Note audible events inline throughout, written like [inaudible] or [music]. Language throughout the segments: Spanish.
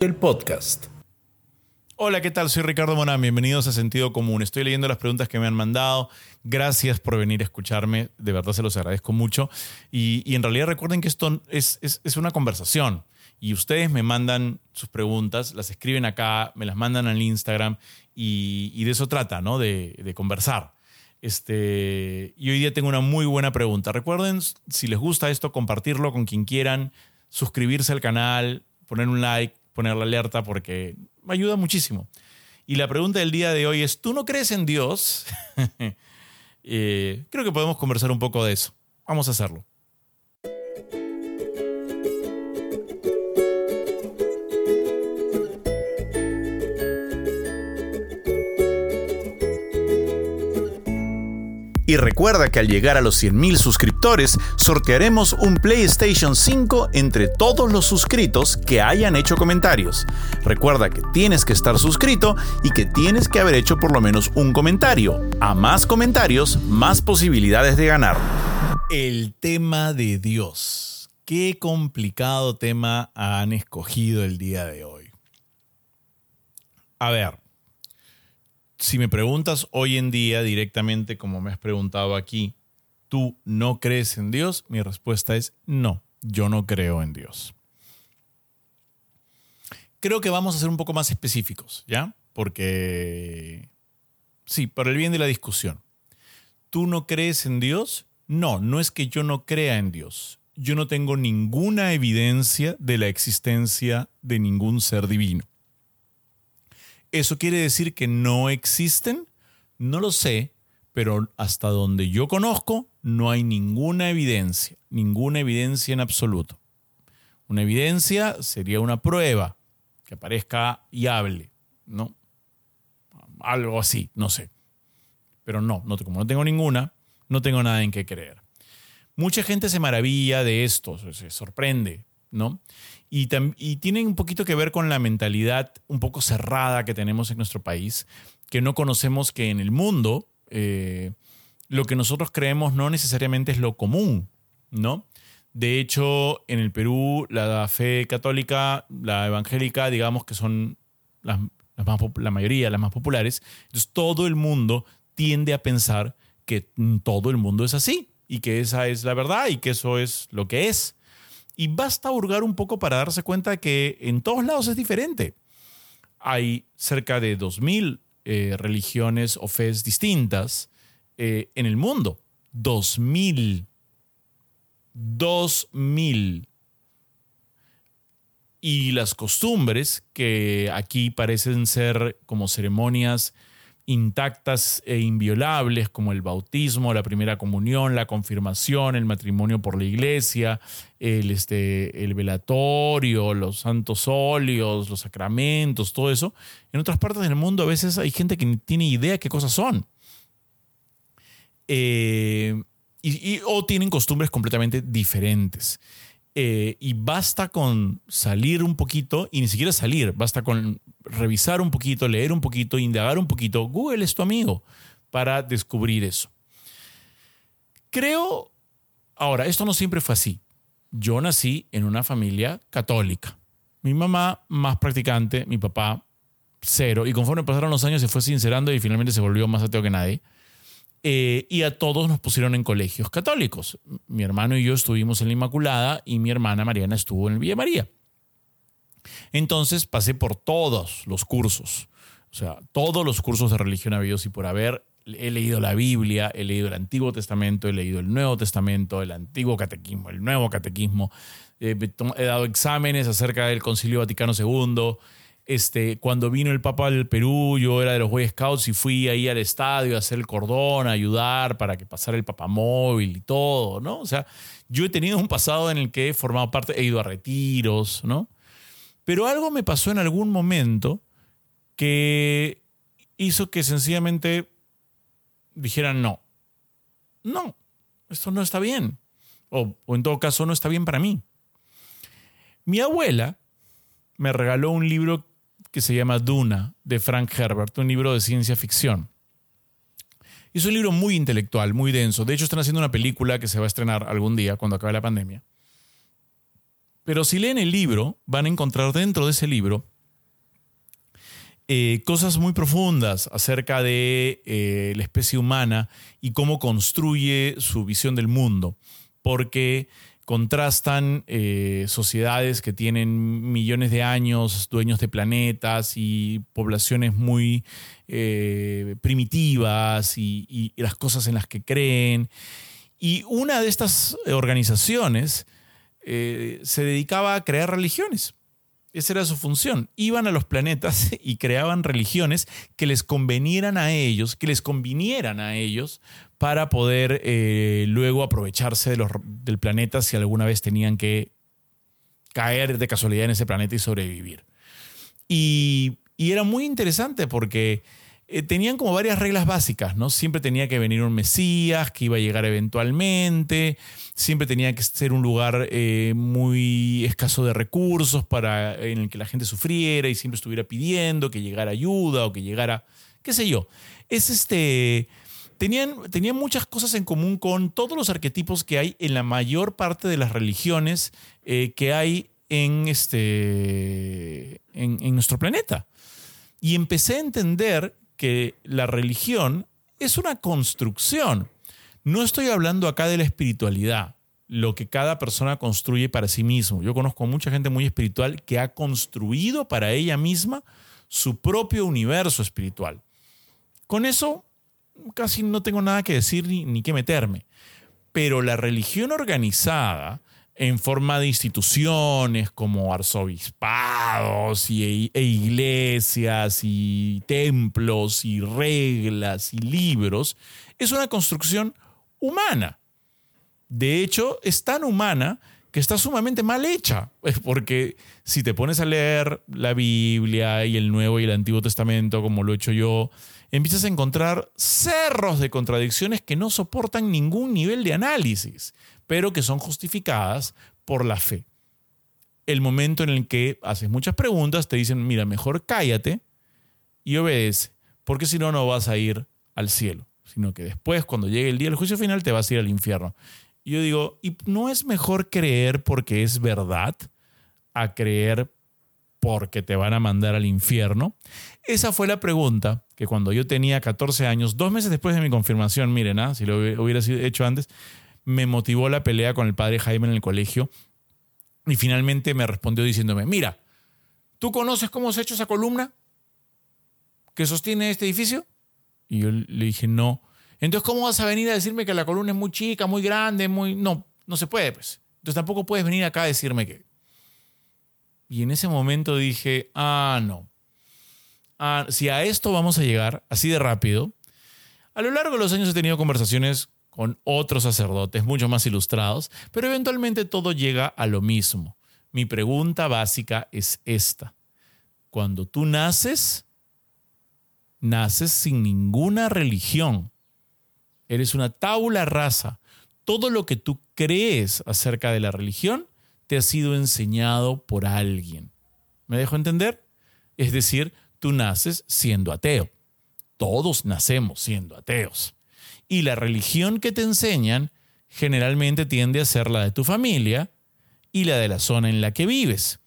el podcast. Hola, ¿qué tal? Soy Ricardo Monán. Bienvenidos a Sentido Común. Estoy leyendo las preguntas que me han mandado. Gracias por venir a escucharme. De verdad se los agradezco mucho. Y, en realidad recuerden que esto es, una conversación. Y ustedes me mandan sus preguntas, las escriben acá, me las mandan al Instagram. Y, de eso trata, ¿no? De, conversar. Este, y hoy día tengo una muy buena pregunta. Recuerden, si les gusta esto, compartirlo con quien quieran, suscribirse al canal, poner un like poner la alerta porque me ayuda muchísimo. Y la pregunta del día de hoy es, ¿tú no crees en Dios? [laughs] Eh, creo que podemos conversar un poco de eso. Vamos a hacerlo. Y recuerda que al llegar a los 100.000 suscriptores, sortearemos un PlayStation 5 entre todos los suscritos que hayan hecho comentarios. Recuerda que tienes que estar suscrito y que tienes que haber hecho por lo menos un comentario. A más comentarios, más posibilidades de ganar. El tema de Dios. Qué complicado tema han escogido el día de hoy. A ver, si me preguntas hoy en día directamente, como me has preguntado aquí, ¿tú no crees en Dios? Mi respuesta es no, yo no creo en Dios. Creo que vamos a ser un poco más específicos, ¿ya? Porque, sí, para el bien de la discusión. ¿Tú no crees en Dios? No, no es que yo no crea en Dios. Yo no tengo ninguna evidencia de la existencia de ningún ser divino. ¿Eso quiere decir que no existen? No lo sé, pero hasta donde yo conozco no hay ninguna evidencia, ninguna evidencia en absoluto. Una evidencia sería una prueba que aparezca y hable, ¿no? Algo así, no sé. Pero no, no como no tengo ninguna, no tengo nada en qué creer. Mucha gente se maravilla de esto, se sorprende, ¿no? Y, tiene un poquito que ver con la mentalidad un poco cerrada que tenemos en nuestro país, que no conocemos que en el mundo eh, lo que nosotros creemos no necesariamente es lo común, ¿no? De hecho, en el Perú, la fe católica, la evangélica, digamos que son las, la mayoría, las más populares. Entonces, todo el mundo tiende a pensar que todo el mundo es así y que esa es la verdad y que eso es lo que es. Y basta hurgar un poco para darse cuenta que en todos lados es diferente. Hay cerca de 2.000 eh, religiones o fes distintas eh, en el mundo. 2.000. 2.000. Y las costumbres, que aquí parecen ser como ceremonias intactas e inviolables como el bautismo, la primera comunión, la confirmación, el matrimonio por la iglesia, el, este, el velatorio, los santos óleos, los sacramentos, todo eso. En otras partes del mundo a veces hay gente que ni tiene idea qué cosas son. Eh, y, o tienen costumbres completamente diferentes. Eh, y basta con salir un poquito, y ni siquiera salir, basta con revisar un poquito, leer un poquito, indagar un poquito. Google es tu amigo para descubrir eso. Creo, ahora, esto no siempre fue así. Yo nací en una familia católica. Mi mamá más practicante, mi papá cero. Y conforme pasaron los años se fue sincerando y finalmente se volvió más ateo que nadie. Eh, y a todos nos pusieron en colegios católicos. Mi hermano y yo estuvimos en la Inmaculada y mi hermana Mariana estuvo en el Villa María. Entonces pasé por todos los cursos, o sea, todos los cursos de religión habidos y por haber. He leído la Biblia, he leído el Antiguo Testamento, he leído el Nuevo Testamento, el Antiguo Catequismo, el Nuevo Catequismo. he dado exámenes acerca del Concilio Vaticano II. Este, cuando vino el Papa del Perú, yo era de los Boy Scouts y fui ahí al estadio a hacer el cordón, a ayudar para que pasara el papamóvil y todo, ¿no? O sea, yo he tenido un pasado en el que he formado parte, he ido a retiros, ¿no? Pero algo me pasó en algún momento que hizo que sencillamente dijeran no. No, esto no está bien. O, en todo caso, no está bien para mí. Mi abuela me regaló un libro que se llama Duna, de Frank Herbert, un libro de ciencia ficción. Es un libro muy intelectual, muy denso. De hecho, están haciendo una película que se va a estrenar algún día, cuando acabe la pandemia. Pero si leen el libro, van a encontrar dentro de ese libro eh, cosas muy profundas acerca de eh, la especie humana y cómo construye su visión del mundo, porque contrastan eh, sociedades que tienen millones de años, dueños de planetas y poblaciones muy primitivas y las cosas en las que creen. Y una de estas organizaciones se dedicaba a crear religiones esa era su función. Iban a los planetas [laughs] y creaban religiones que les convenieran a ellos, que les convinieran a ellos para poder eh, luego aprovecharse de los, del planeta si alguna vez tenían que caer de casualidad en ese planeta y sobrevivir. Y, y era muy interesante porque eh, tenían como varias reglas básicas, ¿no? Siempre tenía que venir un Mesías que iba a llegar eventualmente, siempre tenía que ser un lugar eh, muy escaso de recursos para, en el que la gente sufriera y siempre estuviera pidiendo que llegara ayuda o que llegara, qué sé yo. Es este... Tenían, tenían muchas cosas en común con todos los arquetipos que hay en la mayor parte de las religiones eh, que hay en, este, en nuestro planeta. Y empecé a entender que la religión es una construcción. No estoy hablando acá de la espiritualidad, lo que cada persona construye para sí mismo. Yo conozco mucha gente muy espiritual que ha construido para ella misma su propio universo espiritual. Con eso casi no tengo nada que decir ni, ni que meterme. Pero la religión organizada en forma de instituciones como arzobispados y, e iglesias y templos y reglas y libros, es una construcción humana. De hecho, es tan humana que está sumamente mal hecha, porque si te pones a leer la Biblia y el Nuevo y el Antiguo Testamento, como lo he hecho yo, empiezas a encontrar cerros de contradicciones que no soportan ningún nivel de análisis pero que son justificadas por la fe. El momento en el que haces muchas preguntas, te dicen, mira, mejor cállate y obedece, porque si no, no vas a ir al cielo, sino que después, cuando llegue el día del juicio final, te vas a ir al infierno. Y yo digo, ¿y no es mejor creer porque es verdad a creer porque te van a mandar al infierno? Esa fue la pregunta que cuando yo tenía 14 años, dos meses después de mi confirmación, miren, ¿ah? si lo hubiera hecho antes, me motivó la pelea con el padre Jaime en el colegio y finalmente me respondió diciéndome, mira, ¿tú conoces cómo se ha hecho esa columna que sostiene este edificio? Y yo le dije, no. Entonces, ¿cómo vas a venir a decirme que la columna es muy chica, muy grande, muy... No, no se puede, pues. Entonces tampoco puedes venir acá a decirme que... Y en ese momento dije, ah, no. Ah, si a esto vamos a llegar así de rápido, a lo largo de los años he tenido conversaciones con otros sacerdotes mucho más ilustrados, pero eventualmente todo llega a lo mismo. Mi pregunta básica es esta. Cuando tú naces, naces sin ninguna religión. Eres una tabula rasa. Todo lo que tú crees acerca de la religión te ha sido enseñado por alguien. ¿Me dejo entender? Es decir, tú naces siendo ateo. Todos nacemos siendo ateos. Y la religión que te enseñan generalmente tiende a ser la de tu familia y la de la zona en la que vives.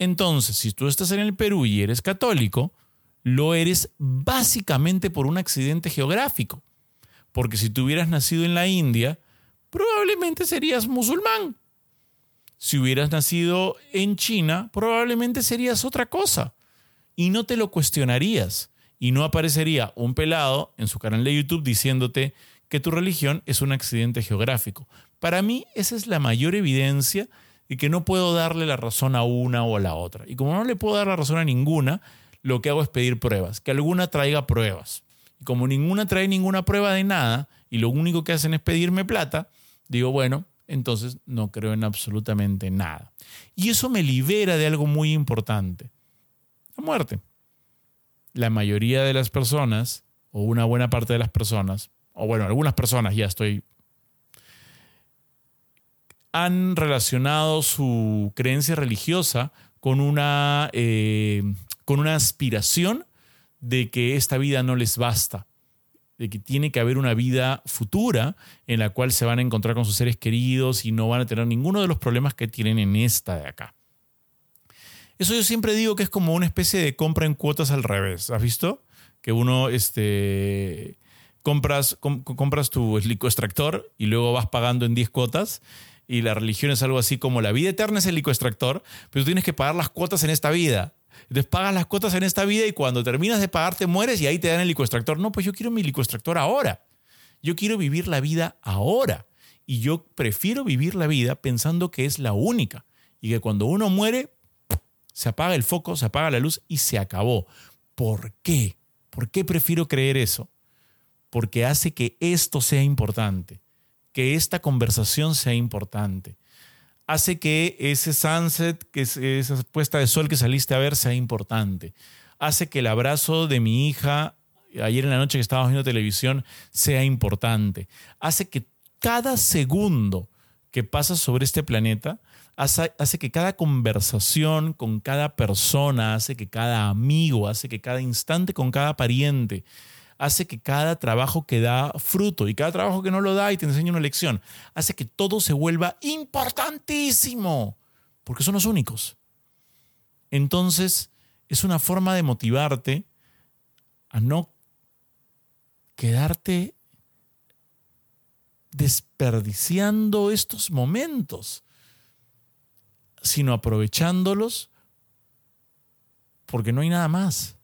Entonces, si tú estás en el Perú y eres católico, lo eres básicamente por un accidente geográfico. Porque si tú hubieras nacido en la India, probablemente serías musulmán. Si hubieras nacido en China, probablemente serías otra cosa. Y no te lo cuestionarías y no aparecería un pelado en su canal de YouTube diciéndote que tu religión es un accidente geográfico. Para mí esa es la mayor evidencia de que no puedo darle la razón a una o a la otra. Y como no le puedo dar la razón a ninguna, lo que hago es pedir pruebas, que alguna traiga pruebas. Y como ninguna trae ninguna prueba de nada y lo único que hacen es pedirme plata, digo, bueno, entonces no creo en absolutamente nada. Y eso me libera de algo muy importante, la muerte la mayoría de las personas, o una buena parte de las personas, o bueno, algunas personas ya estoy, han relacionado su creencia religiosa con una, eh, con una aspiración de que esta vida no les basta, de que tiene que haber una vida futura en la cual se van a encontrar con sus seres queridos y no van a tener ninguno de los problemas que tienen en esta de acá. Eso yo siempre digo que es como una especie de compra en cuotas al revés. ¿Has visto? Que uno este, compras, compras tu licoextractor y luego vas pagando en 10 cuotas. Y la religión es algo así como la vida eterna es el licoextractor, pero tú tienes que pagar las cuotas en esta vida. Entonces pagas las cuotas en esta vida y cuando terminas de pagar te mueres y ahí te dan el licoextractor. No, pues yo quiero mi licoextractor ahora. Yo quiero vivir la vida ahora. Y yo prefiero vivir la vida pensando que es la única. Y que cuando uno muere, se apaga el foco, se apaga la luz y se acabó. ¿Por qué? ¿Por qué prefiero creer eso? Porque hace que esto sea importante, que esta conversación sea importante. Hace que ese sunset, que esa puesta de sol que saliste a ver sea importante. Hace que el abrazo de mi hija ayer en la noche que estábamos viendo televisión sea importante. Hace que cada segundo que pasa sobre este planeta hace, que cada conversación con cada persona, hace que cada amigo, hace que cada instante con cada pariente, hace que cada trabajo que da fruto y cada trabajo que no lo da y te enseña una lección, hace que todo se vuelva importantísimo, porque son los únicos. Entonces, es una forma de motivarte a no quedarte desperdiciando estos momentos sino aprovechándolos porque no hay nada más.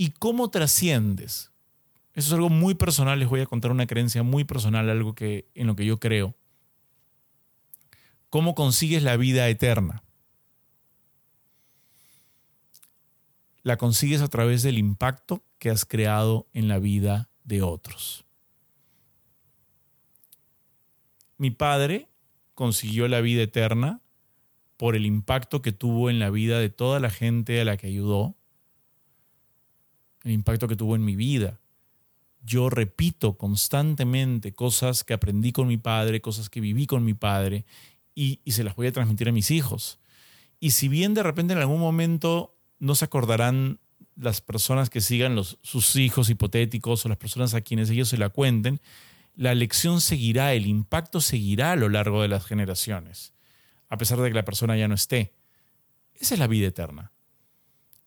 ¿Y cómo trasciendes? Eso es algo muy personal, les voy a contar una creencia muy personal, algo que, en lo que yo creo. ¿Cómo consigues la vida eterna? La consigues a través del impacto que has creado en la vida de otros. Mi padre consiguió la vida eterna por el impacto que tuvo en la vida de toda la gente a la que ayudó, el impacto que tuvo en mi vida. Yo repito constantemente cosas que aprendí con mi padre, cosas que viví con mi padre, y, se las voy a transmitir a mis hijos. Y si bien de repente en algún momento no se acordarán las personas que sigan los, sus hijos hipotéticos o las personas a quienes ellos se la cuenten, la lección seguirá, el impacto seguirá a lo largo de las generaciones a pesar de que la persona ya no esté. Esa es la vida eterna.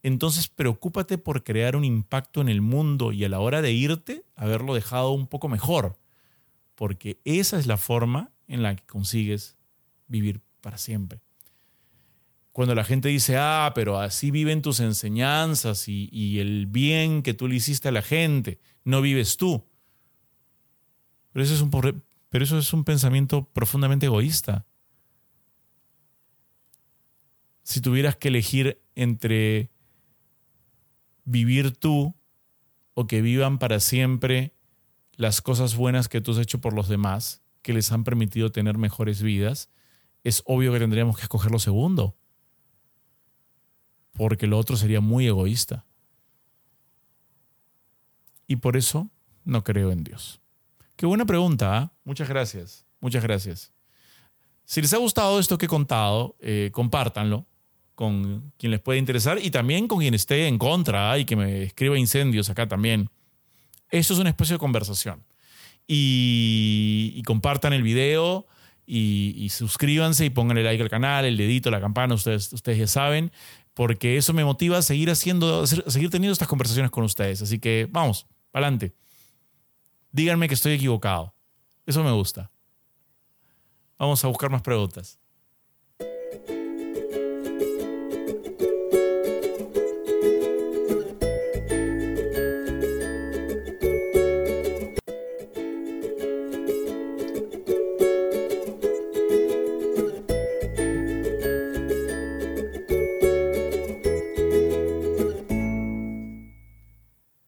Entonces preocúpate por crear un impacto en el mundo y a la hora de irte, haberlo dejado un poco mejor, porque esa es la forma en la que consigues vivir para siempre. Cuando la gente dice, ah, pero así viven tus enseñanzas y, el bien que tú le hiciste a la gente, no vives tú. Pero eso es un, pero eso es un pensamiento profundamente egoísta si tuvieras que elegir entre vivir tú o que vivan para siempre las cosas buenas que tú has hecho por los demás, que les han permitido tener mejores vidas, es obvio que tendríamos que escoger lo segundo, porque lo otro sería muy egoísta. Y por eso no creo en Dios. Qué buena pregunta, ¿ah? muchas gracias, muchas gracias. Si les ha gustado esto que he contado, eh, compártanlo con quien les pueda interesar y también con quien esté en contra y que me escriba incendios acá también. Eso es una especie de conversación. Y, compartan el video y, suscríbanse y pónganle like al canal, el dedito, la campana, ustedes, ustedes ya saben, porque eso me motiva a seguir haciendo, a seguir teniendo estas conversaciones con ustedes. Así que vamos, adelante. Díganme que estoy equivocado. Eso me gusta. Vamos a buscar más preguntas.